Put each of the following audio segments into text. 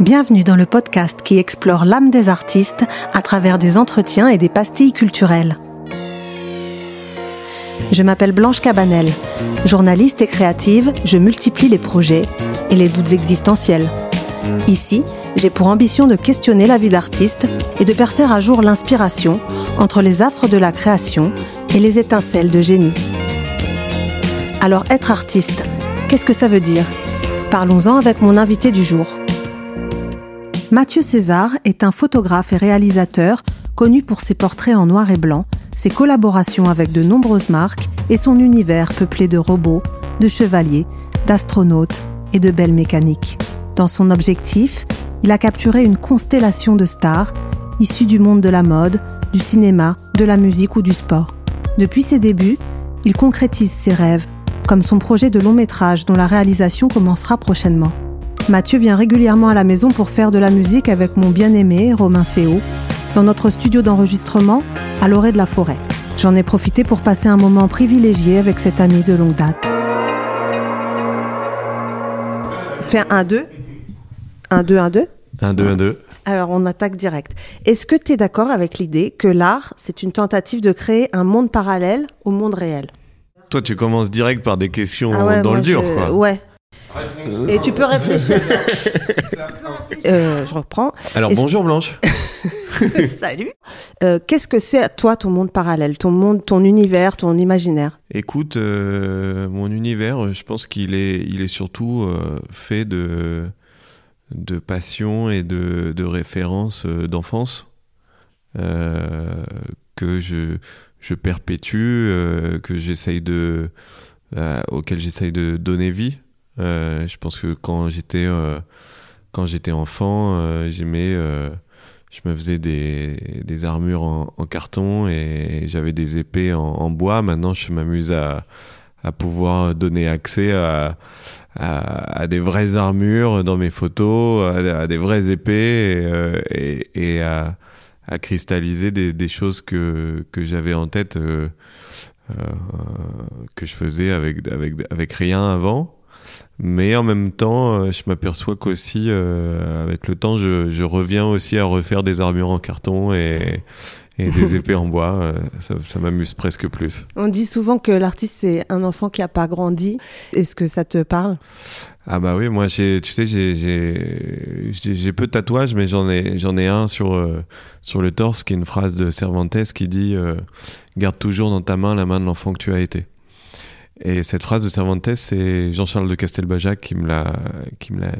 Bienvenue dans le podcast qui explore l'âme des artistes à travers des entretiens et des pastilles culturelles. Je m'appelle Blanche Cabanel. Journaliste et créative, je multiplie les projets et les doutes existentiels. Ici, j'ai pour ambition de questionner la vie d'artiste et de percer à jour l'inspiration entre les affres de la création et les étincelles de génie. Alors être artiste, qu'est-ce que ça veut dire? Parlons-en avec mon invité du jour. Mathieu César est un photographe et réalisateur connu pour ses portraits en noir et blanc, ses collaborations avec de nombreuses marques et son univers peuplé de robots, de chevaliers, d'astronautes et de belles mécaniques. Dans son objectif, il a capturé une constellation de stars issues du monde de la mode, du cinéma, de la musique ou du sport. Depuis ses débuts, il concrétise ses rêves, comme son projet de long métrage dont la réalisation commencera prochainement. Mathieu vient régulièrement à la maison pour faire de la musique avec mon bien-aimé Romain Séo, dans notre studio d'enregistrement à l'orée de la forêt. J'en ai profité pour passer un moment privilégié avec cet ami de longue date. Fais un 2 Un 2, un 2 Un 2, un 2. Alors on attaque direct. Est-ce que tu es d'accord avec l'idée que l'art, c'est une tentative de créer un monde parallèle au monde réel? Toi, tu commences direct par des questions Ah ouais, dans le dur. je- quoi. Ouais. Et tu peux réfléchir. Euh, je reprends. Alors, bonjour Blanche. Salut. Euh, Qu'est-ce que c'est à toi ton monde parallèle, ton monde, ton univers, ton imaginaire? Écoute, euh, mon univers, je pense qu'il est, il est surtout euh, fait de, de passion et de, de références euh, d'enfance euh, que je, je perpétue, euh, que j'essaye de, euh, auquel j'essaye de donner vie. Euh, je pense que quand j'étais euh, quand j'étais enfant, euh, j'aimais, je me faisais des, des armures en, carton et j'avais des épées en, en bois. Maintenant, je m'amuse à, à pouvoir donner accès à, à, à des vraies armures dans mes photos, à, des vraies épées et, euh, et, et à, à cristalliser des, des choses que, que j'avais en tête, euh, euh, que je faisais avec, avec, avec rien avant. Mais en même temps, euh, je m'aperçois qu'aussi, euh, avec le temps, je, je reviens aussi à refaire des armures en carton et, et des épées en bois. Euh, Ça, ça m'amuse presque plus. On dit souvent que l'artiste c'est un enfant qui a pas grandi. Est-ce que ça te parle? Ah bah oui, moi, j'ai, tu sais, j'ai, j'ai, j'ai, j'ai peu de tatouages, mais j'en ai, j'en ai un sur, euh, sur le torse qui est une phrase de Cervantes qui dit Garde toujours dans ta main la main de l'enfant que tu as été. Et cette phrase de Cervantes, c'est Jean-Charles de Castelbajac qui me l'a, qui me l'a,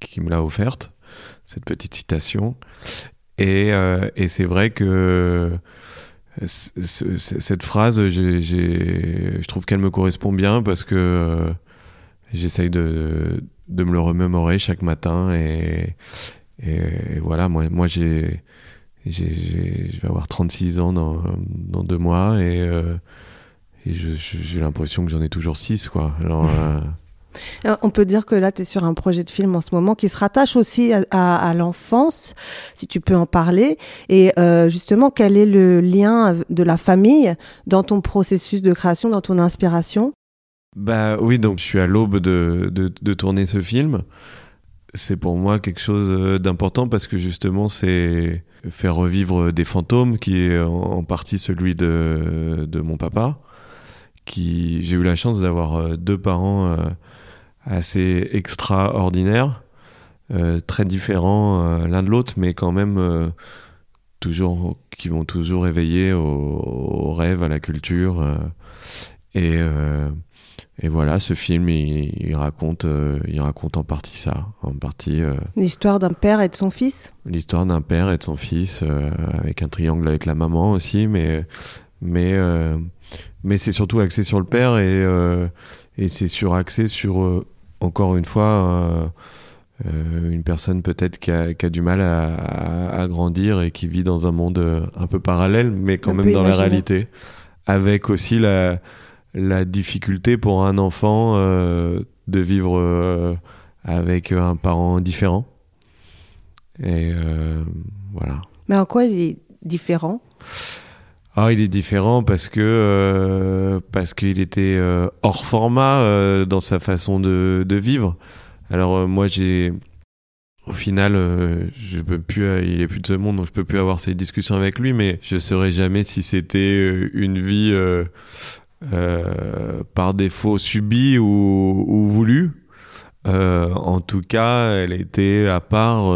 qui me l'a offerte, cette petite citation. Et, euh, et c'est vrai que cette phrase, j'ai, j'ai, je trouve qu'elle me correspond bien parce que euh, j'essaye de, de me le remémorer chaque matin et, et, voilà, moi, moi j'ai, j'ai- je vais avoir 36 ans dans, dans deux mois et, euh, et j'ai l'impression que j'en ai toujours 6 quoi. Alors, euh, Euh, On peut dire que là tu es sur un projet de film en ce moment qui se rattache aussi à, à- à l'enfance, si tu peux en parler. Et euh, justement, quel est le lien de la famille dans ton processus de création, dans ton inspiration? Bah oui, donc je suis à l'aube de, de, de tourner ce film. C'est pour moi quelque chose d'important parce que justement c'est faire revivre des fantômes qui est en, en partie celui de, de mon papa. Qui j'ai eu la chance d'avoir euh, deux parents euh, assez extraordinaires, euh, très différents l'un de l'autre, mais quand même toujours qui m'ont toujours éveillé au, au rêve, à la culture. et et voilà, ce film, il, il raconte, euh, il raconte en partie ça, en partie euh, L'histoire d'un père et de son fils? L'histoire d'un père et de son fils, euh, avec un triangle avec la maman aussi, mais mais mais c'est surtout axé sur le père et euh, et c'est suraxé sur euh, encore une fois euh, une personne peut-être qui a, qui a du mal à, à- à grandir et qui vit dans un monde un peu parallèle, mais quand même dans la réalité, avec aussi la la difficulté pour un enfant euh, de vivre euh, avec un parent différent. Et euh, voilà. Mais en quoi il est différent? Ah, il est différent parce que euh, parce qu'il était euh, hors format euh, dans sa façon de, de vivre. Alors euh, moi j'ai au final, je peux plus, il est plus de ce monde, donc je peux plus avoir ces discussions avec lui, mais je saurais jamais si c'était une vie par défaut subie ou, ou voulue. en tout cas, elle était à part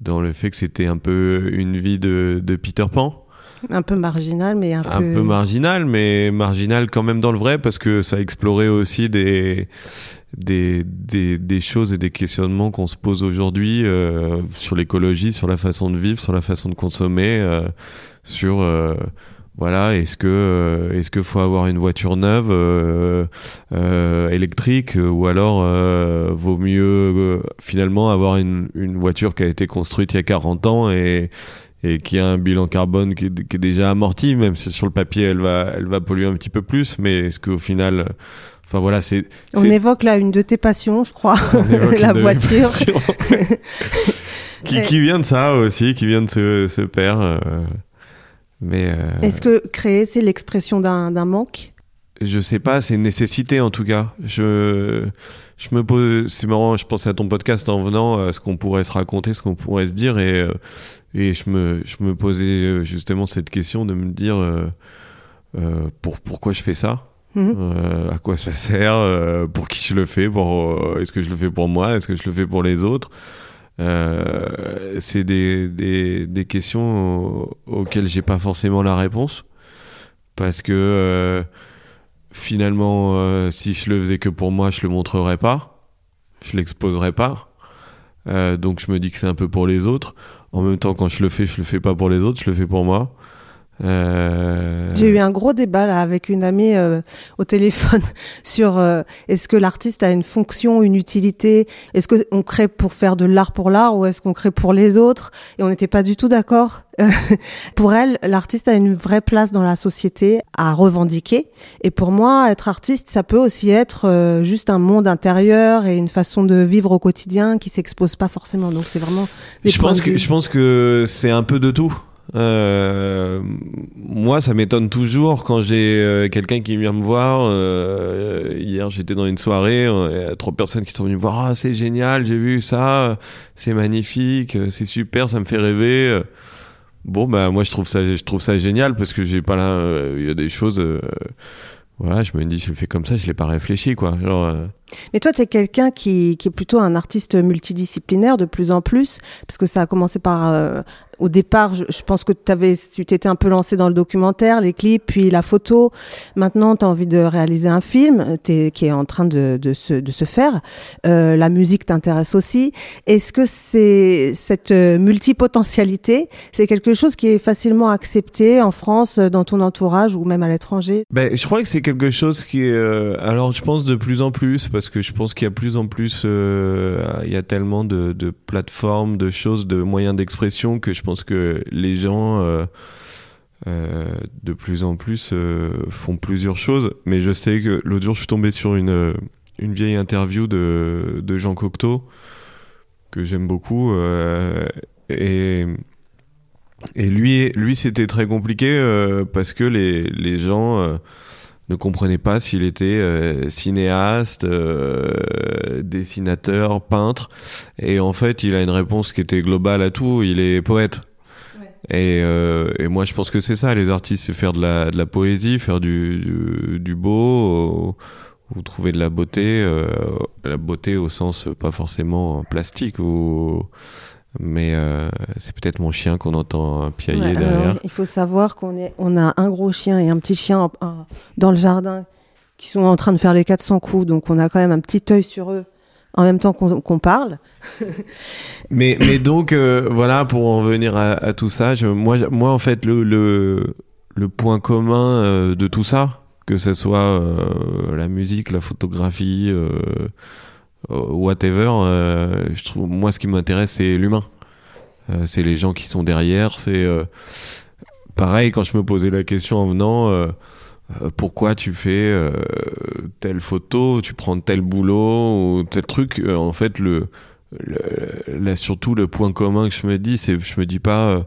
dans le fait que c'était un peu une vie de, de Peter Pan. Un peu marginal, mais un, un peu... peu marginal, mais marginal quand même dans le vrai, parce que ça explorait aussi des, des, des, des choses et des questionnements qu'on se pose aujourd'hui euh, sur l'écologie, sur la façon de vivre, sur la façon de consommer, euh, sur... Euh, voilà, est-ce que est-ce que faut avoir une voiture neuve euh, euh, électrique ou alors vaut mieux finalement avoir une, une voiture qui a été construite il y a 40 ans et et qui a un bilan carbone qui est, qui est, déjà amorti, même si sur le papier elle va, elle va polluer un petit peu plus, mais est-ce qu'au final, enfin voilà, c'est. On évoque là une de tes passions, je crois, la voiture. qui, qui vient de ça aussi, qui vient de ce, ce père. Euh... Mais euh... est-ce que créer, c'est l'expression d'un manque? Je sais pas, c'est une nécessité en tout cas. Je je me pose, c'est marrant, je pensais à ton podcast en venant, à ce qu'on pourrait se raconter, ce qu'on pourrait se dire, et euh, et je me je me posais euh, justement cette question de me dire euh, euh pour pourquoi je fais ça? Mmh. à quoi ça sert? Pour qui je le fais? Pour est-ce que je le fais pour moi? Est-ce que je le fais pour les autres? C'est des, des, des, questions auxquelles j'ai pas forcément la réponse. Parce que finalement si je le faisais que pour moi je le montrerais pas. Je l'exposerais pas. Donc je me dis que c'est un peu pour les autres en même temps quand je le fais je le fais pas pour les autres je le fais pour moi euh... J'ai eu un gros débat là avec une amie euh, au téléphone sur euh, est-ce que l'artiste a une fonction, une utilité, est-ce qu'on crée pour faire de l'art pour l'art ou est-ce qu'on crée pour les autres? Et on n'était pas du tout d'accord. pour elle, l'artiste a une vraie place dans la société à revendiquer. Et pour moi, être artiste, ça peut aussi être euh, juste un monde intérieur et une façon de vivre au quotidien qui s'expose pas forcément. Donc c'est vraiment. Des je pense que je pense que c'est un peu de tout. Euh, moi, ça m'étonne toujours quand j'ai euh, quelqu'un qui vient me voir. Euh, hier, j'étais dans une soirée, il y a trois personnes qui sont venues me voir. Ah, c'est génial, j'ai vu ça, c'est magnifique, c'est super, ça me fait rêver. Bon, bah moi, je trouve ça, je trouve ça génial parce que j'ai pas là, il y a des choses. voilà, je me dis, je le fais comme ça, je l'ai pas réfléchi, quoi. Genre, mais toi, tu es quelqu'un qui, qui, est plutôt un artiste multidisciplinaire de plus en plus, parce que ça a commencé par... Euh, au départ, je, je, pense que avais, tu t'étais un peu lancé dans le documentaire, les clips, puis la photo. Maintenant, tu as envie de réaliser un film es, qui est en train de, de, se, de se faire. Euh, la musique t'intéresse aussi. Est-ce que c'est cette multipotentialité, c'est quelque chose qui est facilement accepté en France, dans ton entourage ou même à l'étranger? Ben, Je crois que c'est quelque chose qui est... Euh, alors, je pense de plus en plus, parce que je pense qu'il y a plus en plus, euh, il y a tellement de, plateformes, de choses, de moyens d'expression que je pense que les gens euh, euh, de plus en plus font plusieurs choses. Mais je sais que l'autre jour, je suis tombé sur une, vieille interview de, Jean Cocteau que j'aime beaucoup et lui, lui, c'était très compliqué parce que les gens ne comprenait pas s'il était euh, cinéaste, euh, dessinateur, peintre. Et en fait, il a une réponse qui était globale à tout. Il est poète. Et, euh, et, moi, je pense que c'est ça, les artistes, c'est faire de la, de la poésie, faire du, du, du beau, ou, trouver de la beauté, la beauté au sens pas forcément plastique ou mais euh, c'est peut-être mon chien qu'on entend piailler derrière. il faut savoir qu'on est, on a un gros chien et un petit chien dans le jardin qui sont en train de faire les 400 coups, donc on a quand même un petit œil sur eux en même temps qu'on parle. mais, mais donc euh, voilà pour en venir à, à tout ça, je, moi, moi en fait le, le, le point commun euh, de tout ça, que ce soit euh, la musique, la photographie euh, whatever, euh, je trouve, moi, ce qui m'intéresse, c'est l'humain. Euh, c'est les gens qui sont derrière. C'est pareil quand je me posais la question en venant. pourquoi tu fais telle photo, tu prends tel boulot ou tel truc. en fait, le, là, surtout le point commun que je me dis, c'est je me dis pas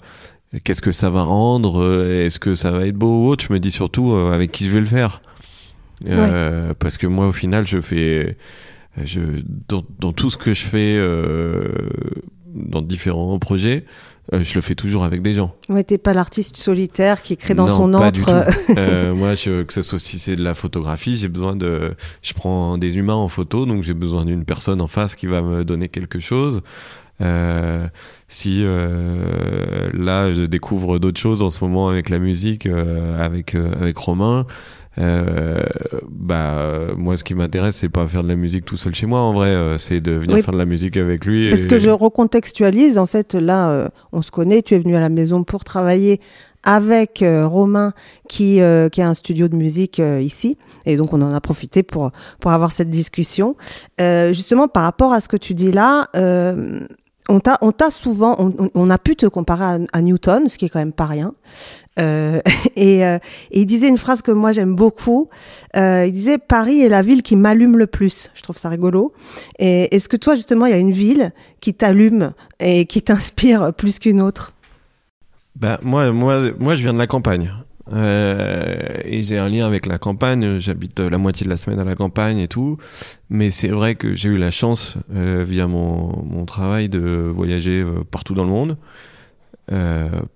qu'est-ce que ça va rendre, est-ce que ça va être beau ou autre. Je me dis surtout avec qui je vais le faire. parce que moi, au final, je fais je, dans, dans, tout ce que je fais dans différents projets, je le fais toujours avec des gens. Ouais, t'es pas l'artiste solitaire qui crée dans son pas antre. Du tout. euh, moi, je, que ce soit si c'est de la photographie, j'ai besoin de. Je prends des humains en photo, donc j'ai besoin d'une personne en face qui va me donner quelque chose. Euh, si euh, là je découvre d'autres choses en ce moment avec la musique, euh, avec avec Romain, euh, bah moi ce qui m'intéresse c'est pas faire de la musique tout seul chez moi en vrai c'est de venir Oui. faire de la musique avec lui Parce et- que je recontextualise, en fait, là, euh, on se connaît, tu es venu à la maison pour travailler avec euh, Romain qui, euh, qui a un studio de musique euh, ici. Et donc, on en a profité pour, pour avoir cette discussion. Euh, justement, par rapport à ce que tu dis là, euh, on t'a souvent, on, a pu te comparer à, Newton, ce qui est quand même pas rien. Euh, et, euh, et il disait une phrase que moi j'aime beaucoup. Euh, il disait Paris est la ville qui m'allume le plus. Je trouve ça rigolo. Et est-ce que toi justement il y a une ville qui t'allume et qui t'inspire plus qu'une autre? Bah, moi, moi, moi, je viens de la campagne. Euh, et j'ai un lien avec la campagne. J'habite euh, la moitié de la semaine à la campagne et tout. Mais c'est vrai que j'ai eu la chance, euh, via mon, travail, de voyager partout dans le monde.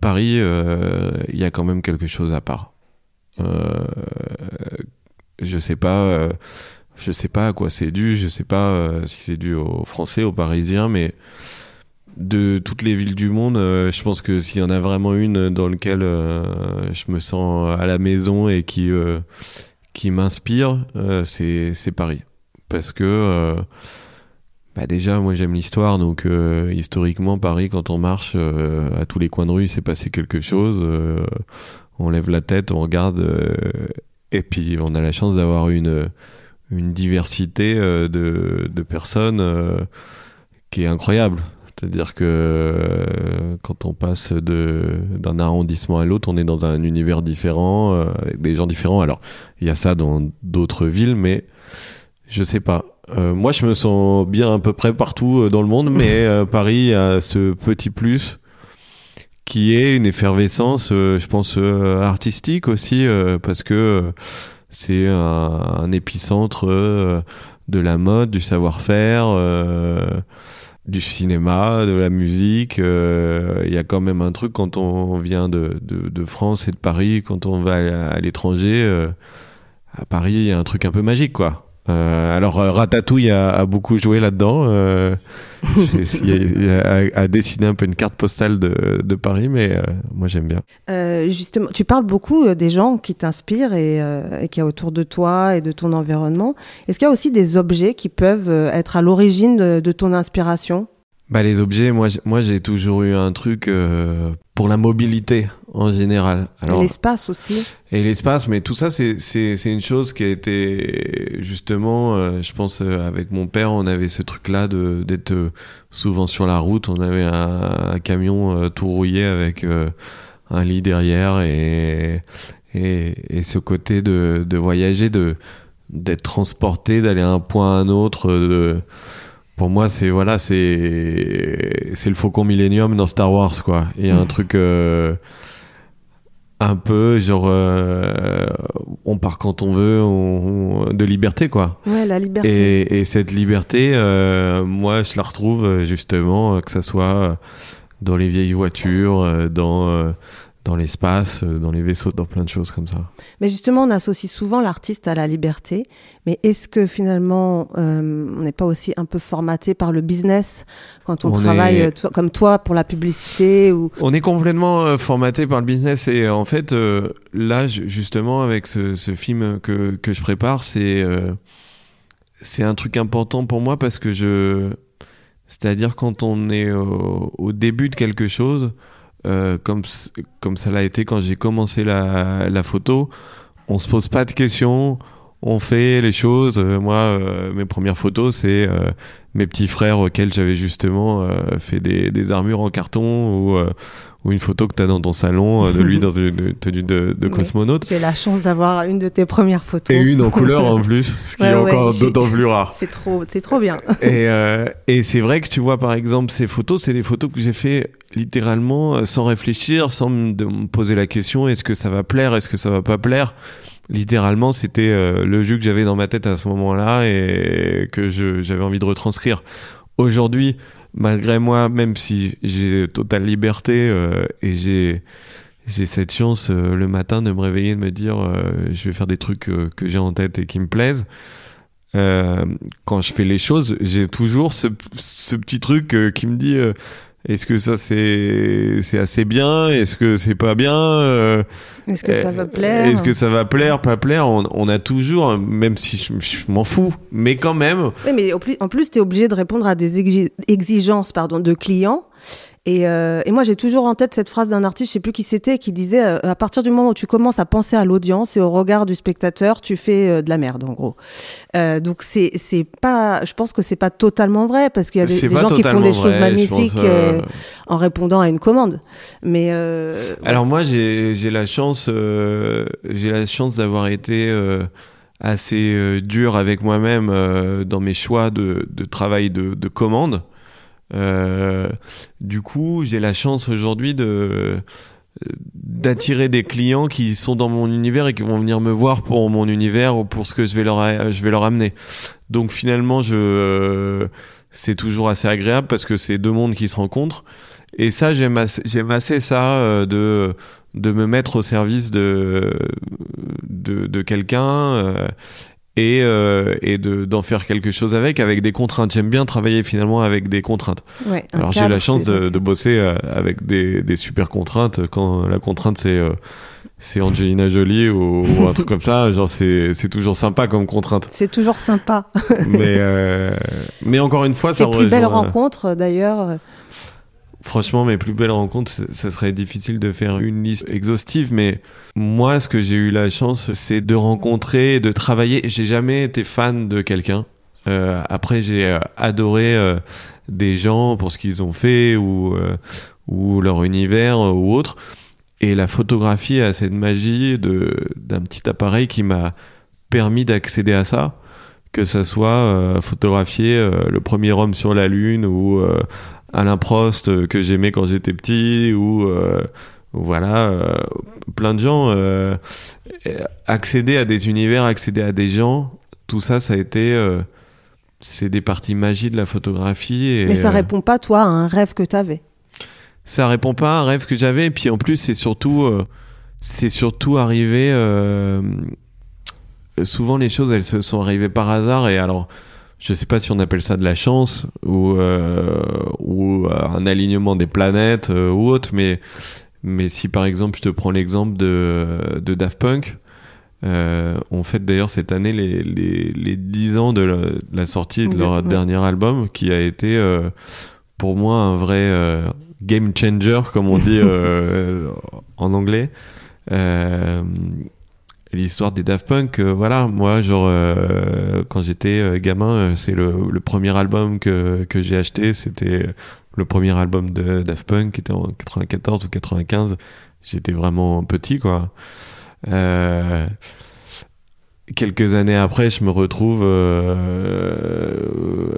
Paris, il y a quand même quelque chose à part. Je sais pas. je sais pas à quoi c'est dû. Je sais pas si c'est dû aux Français, aux Parisiens, mais de toutes les villes du monde, euh, je pense que s'il y en a vraiment une dans laquelle euh, je me sens à la maison et qui euh, qui m'inspire, c'est Paris, parce que bah déjà moi j'aime l'histoire, donc historiquement Paris quand on marche à tous les coins de rue, c'est passé quelque chose. on lève la tête, on regarde, et puis on a la chance d'avoir une une diversité de de personnes qui est incroyable. C'est-à-dire que euh, quand on passe de d'un arrondissement à l'autre, on est dans un univers différent, euh, avec des gens différents. Alors, il y a ça dans d'autres villes, mais je sais pas. Euh, moi, je me sens bien à peu près partout dans le monde, mais Paris a ce petit plus qui est une effervescence, je pense, artistique aussi, parce que c'est un, un épicentre de la mode, du savoir-faire. Du cinéma, de la musique. euh, Il y a quand même un truc quand on vient de, de, de France et de Paris, quand on va à, à l'étranger. euh, à Paris, il y a un truc un peu magique, quoi. Euh, alors euh, Ratatouille a, a beaucoup joué là-dedans. Euh, a- dessiné un peu une carte postale de, de Paris, mais euh, moi j'aime bien. Justement, tu parles beaucoup des gens qui t'inspirent et, et qui a autour de toi et de ton environnement. Est-ce qu'il y a aussi des objets qui peuvent être à l'origine de, de ton inspiration? Bah les objets, moi j'ai- moi j'ai toujours eu un truc euh, pour la mobilité en général. Alors L'espace aussi Et l'espace, mais tout ça, c'est c'est c'est une chose qui a été justement, euh, je pense, euh, avec mon père, on avait ce truc-là de d'être euh, souvent sur la route. On avait un, un camion tout rouillé avec un lit derrière et et, et ce côté de de voyager, de d'être transporté, d'aller à un point à un autre. De, pour moi, c'est voilà, c'est c'est le Faucon Millennium dans Star Wars, quoi. Il y a un truc. euh, un peu genre euh, on part quand on veut on- on- de liberté quoi Ouais, la liberté. et, et cette liberté euh, moi je la retrouve euh, justement euh, que ça soit euh, dans les vieilles voitures dans euh, dans l'espace euh, dans les vaisseaux dans plein de choses comme ça Mais justement, on associe souvent l'artiste à la liberté. Mais est-ce que finalement, euh, on n'est pas aussi un peu formaté par le business quand on, On travaille est- euh, comme toi pour la publicité ou? On est complètement euh, formaté par le business et en fait euh, là ju- justement avec ce, ce film que, que je prépare c'est c'est un truc important pour moi parce que je c'est-à-dire quand on est au, au début de quelque chose euh, comme comme ça l'a été quand j'ai commencé la, la photo on se pose pas de questions on fait les choses. Euh, moi euh, mes premières photos c'est euh, mes petits frères auxquels j'avais justement fait des, des armures en carton ou, ou une photo que tu as dans ton salon euh, de lui dans une tenue de, de cosmonaute. j'ai la chance d'avoir une de tes premières photos Et une en couleur en plus, ce qui Ouais, est ouais, encore d'autant plus rare. C'est trop, c'est trop bien. Et, euh, et c'est vrai que tu vois par exemple ces photos, c'est des photos que j'ai fait littéralement euh, sans réfléchir, sans me poser la question est-ce que ça va plaire, est-ce que ça va pas plaire? littéralement, c'était le jeu que j'avais dans ma tête à ce moment-là et que j'avais envie de retranscrire. Aujourd'hui, malgré moi, même si j'ai totale liberté et j'ai cette chance le matin de me réveiller de me dire je vais faire des trucs que j'ai en tête et qui me plaisent. quand je fais les choses, j'ai toujours ce petit truc qui me dit est-ce que ça c'est c'est assez bien? Est-ce que c'est pas bien? Euh, Est-ce que ça va plaire? Est-ce que ça va plaire, pas plaire? On, a toujours, même si je, m'en fous, mais quand même. Oui, mais en plus, tu es obligé de répondre à des exigences pardon, de clients euh, et, moi, j'ai toujours en tête cette phrase d'un artiste, je sais plus qui c'était, qui disait euh, à partir du moment où tu commences à penser à l'audience et au regard du spectateur, tu fais euh, de la merde, en gros. donc c'est c'est pas, je pense que c'est pas totalement vrai parce qu'il y a des, gens qui font des choses magnifiques en répondant à une commande. Mais alors moi, j'ai j'ai la chance, j'ai la chance d'avoir été assez dur avec moi-même dans mes choix de, de travail de, de commande. Euh, du coup, j'ai la chance aujourd'hui de d'attirer des clients qui sont dans mon univers et qui vont venir me voir pour mon univers ou pour ce que je vais leur je vais leur amener. Donc finalement, je c'est toujours assez agréable parce que c'est deux mondes qui se rencontrent et ça j'aime assez, j'aime assez ça euh, de de me mettre au service de de, de quelqu'un euh, et, euh, et de, d'en faire quelque chose avec, avec des contraintes. J'aime bien travailler finalement avec des contraintes. Ouais, Alors j'ai la chance de, de, bosser euh, avec des, des, super contraintes. Quand la contrainte c'est euh, c'est Angelina Jolie ou, un truc comme ça, genre c'est c'est toujours sympa comme contrainte. C'est toujours sympa. mais euh, mais encore une fois, ça. plus belle rencontre d'ailleurs. Franchement, mes plus belles rencontres, ça serait difficile de faire une liste exhaustive, mais moi, ce que j'ai eu la chance, c'est de rencontrer, de travailler. J'ai jamais été fan de quelqu'un. Euh, après, j'ai euh, adoré euh, des gens pour ce qu'ils ont fait ou, leur univers ou autre. Et la photographie a cette magie d'un petit appareil qui m'a permis d'accéder à ça, que ça soit photographier le premier homme sur la lune ou Alain Prost euh, que j'aimais quand j'étais petit ou euh, voilà euh, plein de gens accéder à des univers accéder à des gens tout ça ça a été c'est des parties magiques de la photographie et, mais ça répond pas toi à un rêve que tu avais ça répond pas à un rêve que j'avais et puis en plus c'est surtout c'est surtout arrivé souvent les choses elles se sont arrivées par hasard et alors je sais pas si on appelle ça de la chance ou euh, ou euh, un alignement des planètes euh, ou autre mais mais si par exemple je te prends l'exemple de de Daft Punk euh, on fête d'ailleurs cette année les, les, les 10 ans de la, sortie de leur dernier album qui a été pour moi un vrai game changer comme on dit en anglais l'histoire des Daft Punk, euh, voilà, moi, genre, euh, quand j'étais euh, gamin, c'est le, le, premier album que, que j'ai acheté, c'était le premier album de Daft Punk, qui était en 94 ou 95. J'étais vraiment petit, quoi. quelques années après, je me retrouve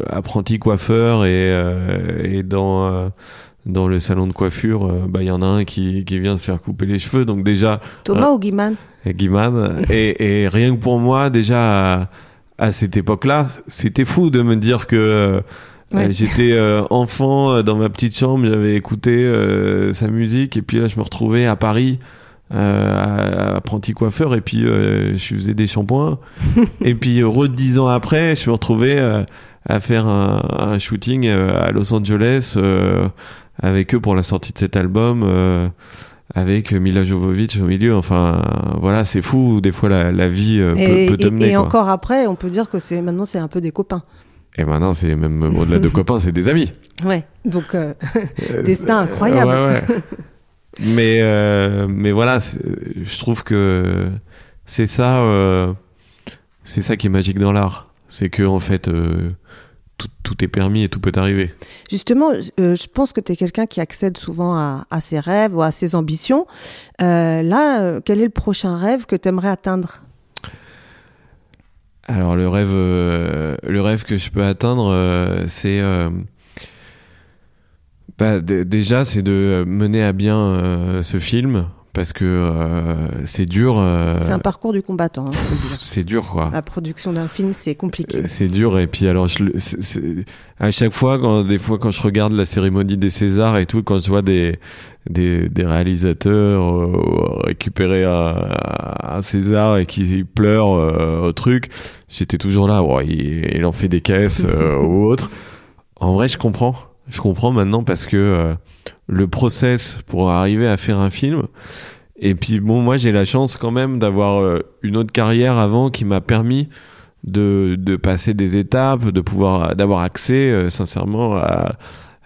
apprenti coiffeur et, et dans dans le salon de coiffure, bah il y en a un qui, qui vient se faire couper les cheveux, donc déjà. Thomas ou Guiman Guimard. et, et, rien que pour moi, déjà à, cette époque-là, c'était fou de me dire que euh, j'étais euh, enfant euh, dans ma petite chambre, j'avais écouté sa musique, et puis là, je me retrouvais à Paris. Euh, apprenti coiffeur et puis je faisais des shampoings et puis heureux dix ans après je me retrouvais à faire un, un shooting à Los Angeles avec eux pour la sortie de cet album avec Mila Jovovich au milieu. Enfin, voilà, c'est fou. Des fois, la, la vie euh, peut, peut te mener. Et, encore après, on peut dire que c'est maintenant, c'est un peu des copains. Et maintenant, c'est même au-delà de copains, c'est des amis. Ouais. Donc, euh, euh destin incroyable. Ouais, ouais. mais, euh, mais voilà, je trouve que c'est ça, c'est ça qui est magique dans l'art. C'est que en fait tout, est permis et tout peut arriver. Justement, euh, je pense que tu es quelqu'un qui accède souvent à, ses rêves ou à ses ambitions. Euh, là, euh, quel est le prochain rêve que tu aimerais atteindre? Alors le rêve, le rêve que je peux atteindre, c'est bah, déjà c'est de mener à bien ce film parce que euh, c'est dur. euh, C'est un parcours du combattant. hein, c'est dur, quoi. La production d'un film, c'est compliqué. Euh, C'est dur et puis alors je, le- c'est- c'est- à chaque fois quand des fois quand je regarde la cérémonie des Césars et tout quand je vois des des, des réalisateurs euh, récupérer un, un César et qui pleurent euh, au truc j'étais toujours là ouais, il, il en fait des caisses euh, ou autre en vrai je comprends je comprends maintenant parce que euh, le process pour arriver à faire un film. Et puis bon moi j'ai la chance quand même d'avoir euh, une autre carrière avant qui m'a permis de, de passer des étapes, de pouvoir d'avoir accès euh, sincèrement à,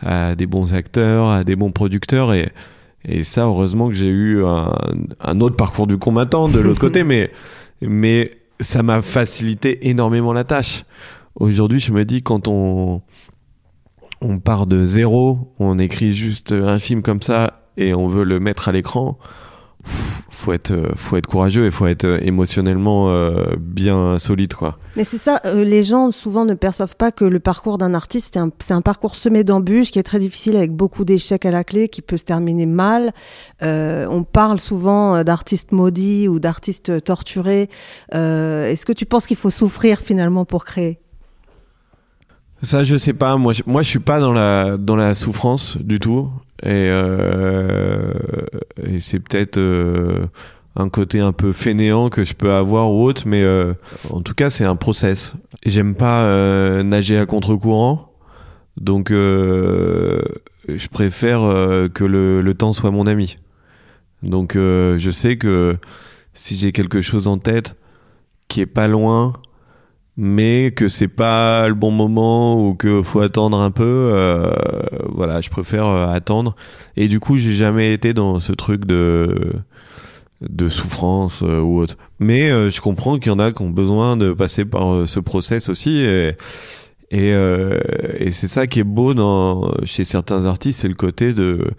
à des bons acteurs, à des bons producteurs. Et et ça heureusement que j'ai eu un, un autre parcours du combattant de l'autre côté. Mais mais ça m'a facilité énormément la tâche. Aujourd'hui, je me dis quand on on part de zéro, on écrit juste un film comme ça et on veut le mettre à l'écran, faut être euh, faut être courageux et faut être euh, émotionnellement euh, bien solide quoi. Mais c'est ça, les gens souvent ne perçoivent pas que le parcours d'un artiste, c'est un, parcours semé d'embûches qui est très difficile avec beaucoup d'échecs à la clé, qui peut se terminer mal. On parle souvent d'artistes maudits ou d'artistes torturés. Est-ce que tu penses qu'il faut souffrir finalement pour créer? Ça, je sais pas. Moi, je, moi, je suis pas dans la dans la souffrance du tout, et, euh, c'est peut-être euh, un côté un peu fainéant que je peux avoir ou autre, mais euh, en tout cas, c'est un process. J'aime pas nager à contre-courant, donc je préfère que le, le temps soit mon ami. Donc, je sais que si j'ai quelque chose en tête qui est pas loin mais que c'est pas le bon moment ou que faut attendre un peu euh, voilà je préfère euh, attendre. Et du coup j'ai jamais été dans ce truc de de souffrance euh, ou autre. Mais euh, je comprends qu'il y en a qui ont besoin de passer par ce process aussi et et, euh, et c'est ça qui est beau dans chez certains artistes c'est le côté de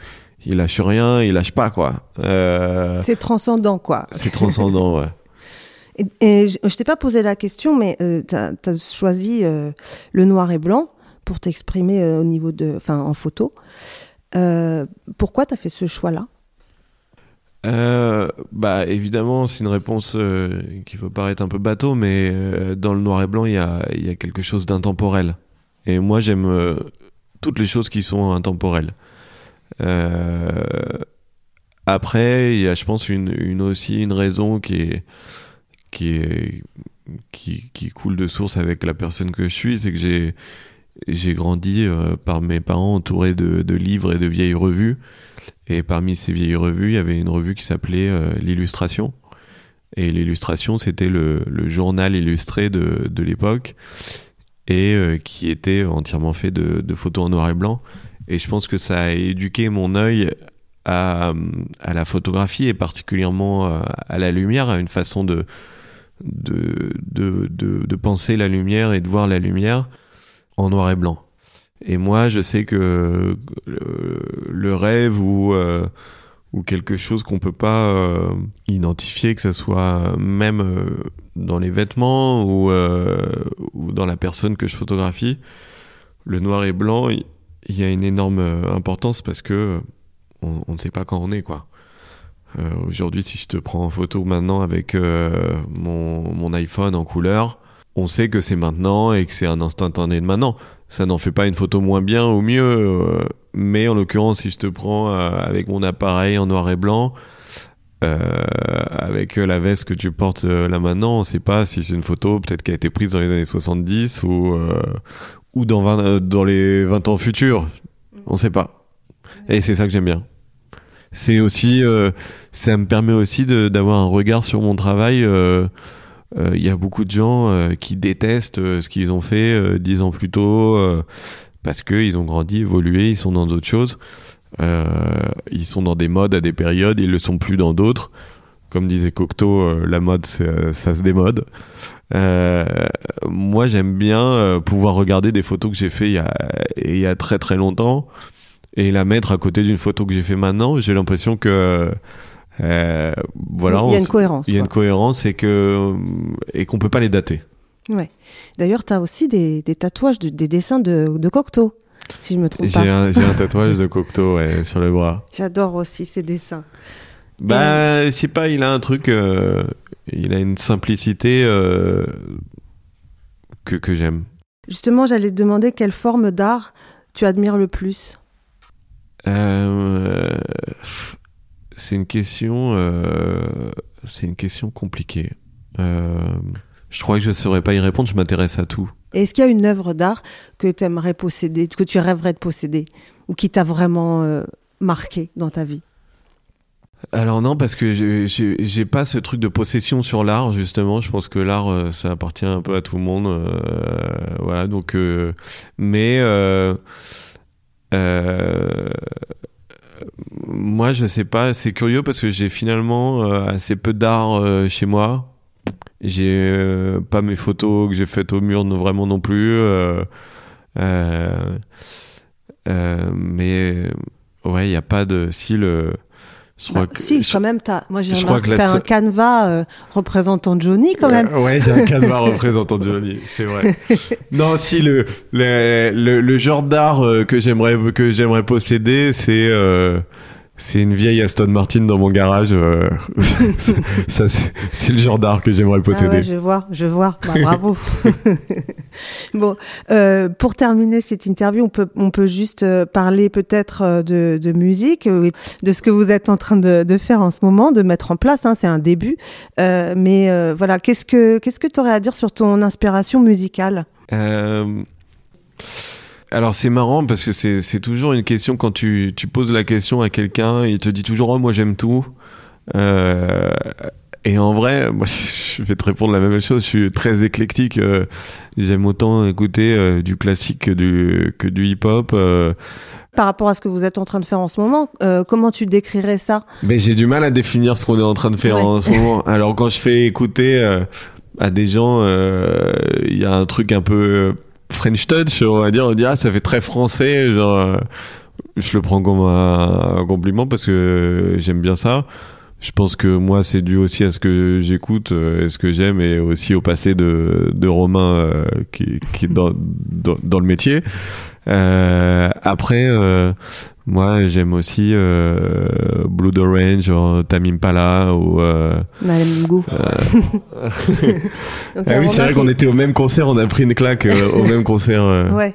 il lâche rien il lâche pas quoi. Euh, C'est transcendant, quoi. c'est transcendant ouais Je, je t'ai pas posé la question, mais euh, tu as, choisi euh, le noir et blanc pour t'exprimer euh, au niveau de, enfin, en photo. Euh, pourquoi tu as fait ce choix-là? Bah évidemment, c'est une réponse qui peut paraître un peu bateau, mais dans le noir et blanc, il y a, quelque chose d'intemporel. Et moi, j'aime toutes les choses qui sont intemporelles. Après, il y a, je pense, une aussi une raison qui est qui qui, coule de source avec la personne que je suis, c'est que j'ai j'ai grandi euh, par mes parents entouré de, de livres et de vieilles revues. Et parmi ces vieilles revues, il y avait une revue qui s'appelait euh, L'Illustration. Et l'Illustration, c'était le, le journal illustré de, de l'époque et euh, qui était entièrement fait de, de photos en noir et blanc. Et je pense que ça a éduqué mon œil à, à la photographie et particulièrement à la lumière, à une façon de, de, de, de, penser la lumière et de voir la lumière en noir et blanc. Et moi, je sais que le, le rêve ou, euh, ou quelque chose qu'on peut pas euh, identifier, que ce soit même euh, dans les vêtements ou, euh, ou dans la personne que je photographie, le noir et blanc, il y, a une énorme euh, importance parce que on, on ne sait pas quand on est, quoi. Euh, Aujourd'hui, si je te prends en photo maintenant avec euh, mon, iPhone en couleur, on sait que c'est maintenant et que c'est un instantané de maintenant. Ça n'en fait pas une photo moins bien ou mieux, euh, mais en l'occurrence, si je te prends avec mon appareil en noir et blanc, avec la veste que tu portes là maintenant, on sait pas si c'est une photo peut-être qui a été prise dans les années 70 ou, dans, 20, dans les 20 ans futurs. On sait pas. Et c'est ça que j'aime bien. C'est aussi, euh, ça me permet aussi d'avoir un regard sur mon travail. euh, euh, Il y a beaucoup de gens euh, qui détestent euh, ce qu'ils ont fait euh, dix ans plus tôt euh, parce qu'ils ont grandi, évolué, ils sont dans d'autres choses. Euh, ils sont dans des modes à des périodes, ils le sont plus dans d'autres. Comme disait Cocteau, euh, la mode, ça se démode. Euh, moi, j'aime bien euh, pouvoir regarder des photos que j'ai fait il il y a très très longtemps et la mettre à côté d'une photo que j'ai fait maintenant. J'ai l'impression que euh, voilà, Il y a une cohérence. il y a une cohérence et que et qu'on peut pas les dater. Ouais. D'ailleurs, tu as aussi des, des tatouages, de- des dessins de, de Cocteau, si je me trompe J'ai pas. un, j'ai un tatouage de Cocteau ouais, sur le bras. J'adore aussi ces dessins. Bah, je sais pas, il a un truc, euh, il a une simplicité euh, que, que j'aime. Justement, j'allais te demander quelle forme d'art tu admires le plus. Euh, c'est une question, euh, c'est une question compliquée. Euh, je crois que je ne saurais pas y répondre. Je m'intéresse à tout. Est-ce qu'il y a une œuvre d'art que tu aimerais posséder, que tu rêverais de posséder, ou qui t'a vraiment marqué dans ta vie? Alors non, parce que je- j'ai pas ce truc de possession sur l'art justement. Je pense que l'art, ça appartient un peu à tout le monde. euh, voilà, donc. euh, mais euh, euh, moi, je sais pas. C'est curieux parce que j'ai finalement euh, assez peu d'art euh, chez moi. J'ai pas mes photos que j'ai faites au mur non- vraiment non plus. mais ouais, il y a pas de si le. Je crois Bah, que- Si, je- quand même, t'as- moi j'ai remarqué que t'as un canevas euh, représentant Johnny quand même. Euh, ouais, j'ai un canevas représentant Johnny, c'est vrai. non, si le le, le, le genre d'art euh, que j'aimerais que j'aimerais posséder, c'est euh, c'est une vieille Aston Martin dans mon garage. euh, ça, c'est le genre d'art que j'aimerais Ah posséder. ouais, je vois, je vois. Bah, bravo. bon, euh, pour terminer cette interview, on peut, on peut juste euh, parler peut-être de, de musique, de ce que vous êtes en train de, de faire en ce moment, de mettre en place. Hein, c'est un début, Euh, mais voilà, qu'est-ce que qu'est-ce que tu aurais à dire sur ton inspiration musicale? Alors c'est marrant parce que c'est toujours une question quand tu tu poses la question à quelqu'un, il te dit toujours oh moi j'aime tout. Euh, et en vrai, moi je vais te répondre la même chose. Je suis très éclectique. euh, J'aime autant écouter euh, du classique que du que du hip-hop. euh. par rapport à ce que vous êtes en train de faire en ce moment Comment tu décrirais ça? Mais j'ai du mal à définir ce qu'on est en train de faire Ouais. en ce moment. Alors quand je fais écouter à des gens, il y a un truc un peu French touch, on va dire. On dit ah ça fait très français, genre. euh, je le prends comme un, compliment parce que j'aime bien ça. Je pense que moi c'est dû aussi à ce que j'écoute, euh, et ce que j'aime, et aussi au passé de, de Romain euh, qui, qui est dans, dans le métier. Euh, après, euh, moi j'aime aussi euh, Blue Orange, Tamim Pala ou. Euh, On a le même goût. euh, Donc, ah oui, c'est vrai qu'on était au même concert, on a pris une claque euh, au même concert. euh, Ouais.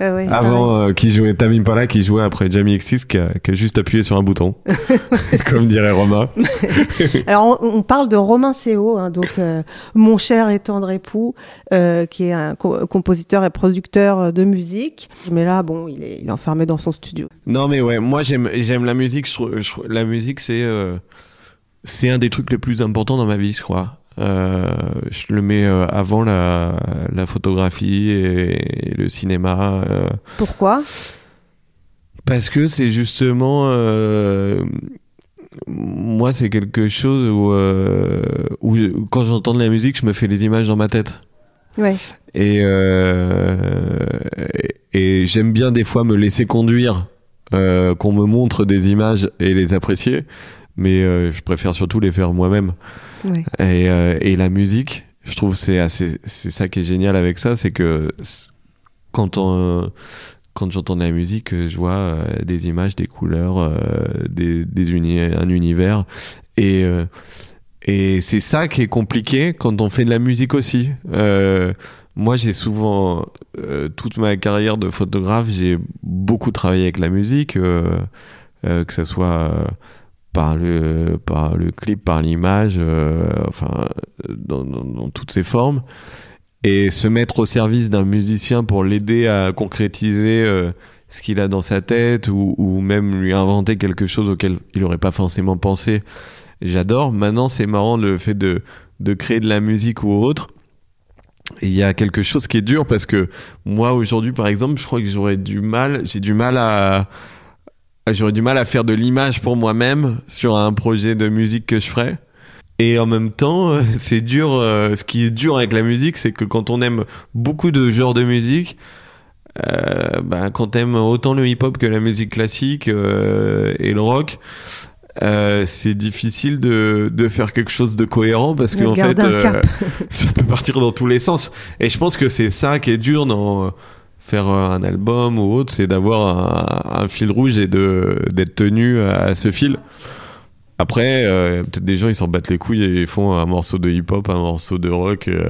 Ouais, ouais, pareil. avant, euh, qui jouait Tamim Pala, qui jouait après Jamie X6, qui a, qui a juste appuyé sur un bouton, comme dirait Romain. Alors, on, on parle de Romain Séo, hein, donc euh, mon cher et tendre époux, euh, qui est un co- compositeur et producteur de musique. Mais là, bon, il est, il est enfermé dans son studio. Non, mais ouais, moi j'aime j'aime la musique. Je je la musique c'est euh, c'est un des trucs les plus importants dans ma vie, je crois. Euh, je le mets euh, avant la, la photographie et, et le cinéma. euh, Pourquoi? Parce que c'est justement. moi, c'est quelque chose où, euh, quand j'entends de la musique, je me fais les images dans ma tête. Ouais. Et, euh, et, et j'aime bien des fois me laisser conduire, euh, qu'on me montre des images et les apprécier. Mais je préfère surtout les faire moi-même. Euh, et la musique, je trouve c'est assez, c'est ça qui est génial avec ça, c'est que quand on, quand j'entends de la musique, je vois euh, des images, des couleurs, euh, des, un univers, et et c'est ça qui est compliqué quand on fait de la musique aussi. Moi, j'ai souvent toute ma carrière de photographe, j'ai beaucoup travaillé avec la musique, que ce soit par le par le clip, par l'image, euh, enfin dans, toutes ses formes, et se mettre au service d'un musicien pour l'aider à concrétiser euh, ce qu'il a dans sa tête ou, même lui inventer quelque chose auquel il n'aurait pas forcément pensé. J'adore. Maintenant, c'est marrant le fait de de créer de la musique ou autre. Il y a quelque chose qui est dur parce que moi aujourd'hui, par exemple, je crois que j'aurais du mal, j'ai du mal à j'aurais du mal à faire de l'image pour moi-même sur un projet de musique que je ferais. Et en même temps, euh, c'est dur. euh, ce qui est dur avec la musique, c'est que quand on aime beaucoup de genres de musique, euh, ben, quand t'aimes autant le hip-hop que la musique classique euh, et le rock, euh, c'est difficile de, de faire quelque chose de cohérent parce qu'en fait, ça peut partir dans tous les sens. Et je pense que c'est ça qui est dur dans faire euh, un album ou autre, c'est d'avoir un, un fil rouge et d'être tenu à ce fil. Après, euh, peut-être des gens ils s'en battent les couilles et ils font un morceau de hip-hop, un morceau de rock, euh,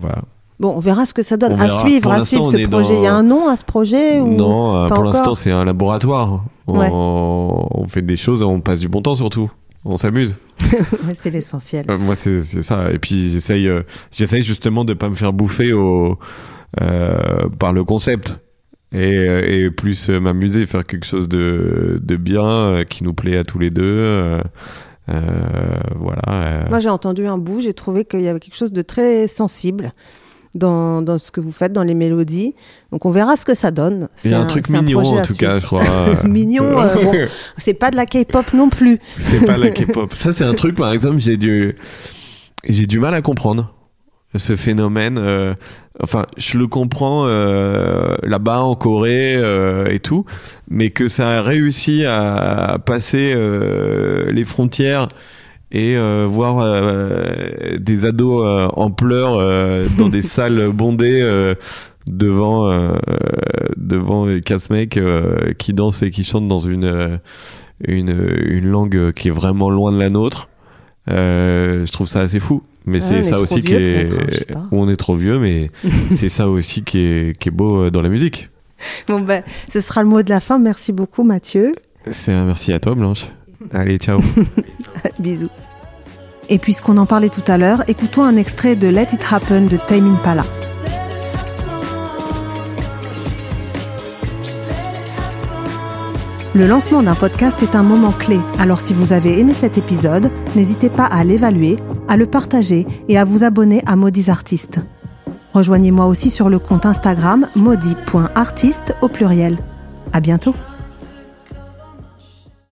voilà. Bon, on verra ce que ça donne. On À verra. suivre, Pour à suivre ce projet. dans- Il y a un nom à ce projet ou Non, euh, pour l'instant c'est un laboratoire. On, Ouais. on fait des choses, on passe du bon temps surtout. On s'amuse. C'est l'essentiel. Euh, moi c'est ça. Et puis j'essaye, euh, j'essaye justement de pas me faire bouffer au euh, par le concept. Et, euh, et plus euh, m'amuser, faire quelque chose de, de bien, euh, qui nous plaît à tous les deux. euh, euh, voilà. euh. Moi, j'ai entendu un bout, j'ai trouvé qu'il y avait quelque chose de très sensible dans, dans ce que vous faites, dans les mélodies. Donc, on verra ce que ça donne. Il y a C'est un truc mignon en tout cas, je crois. euh. Mignon, euh, bon. C'est pas de la K-pop non plus. C'est pas la K-pop. Ça, c'est un truc, par exemple, j'ai du, j'ai du mal à comprendre ce phénomène. euh, enfin, je le comprends euh, là-bas en Corée euh, et tout, mais que ça a réussi à passer les frontières et voir des ados en pleurs dans des salles bondées devant devant quatre mecs qui dansent et qui chantent dans une une une langue qui est vraiment loin de la nôtre. Je trouve ça assez fou. Mais Ouais, on c'est est ça aussi qui est on est trop vieux, mais c'est ça aussi qui est qui est beau euh, dans la musique. Bon, ben, ce sera le mot de la fin. Merci beaucoup, Mathieu. C'est un merci à toi, Blanche. Allez, ciao. Bisous. Et puisqu'on en parlait tout à l'heure, écoutons un extrait de Let It Happen de Tame Impala. Le lancement d'un podcast est un moment clé, alors si vous avez aimé cet épisode, n'hésitez pas à l'évaluer, à le partager et à vous abonner à Maudits Artistes. Rejoignez-moi aussi sur le compte Instagram maudit.artiste au pluriel. À bientôt!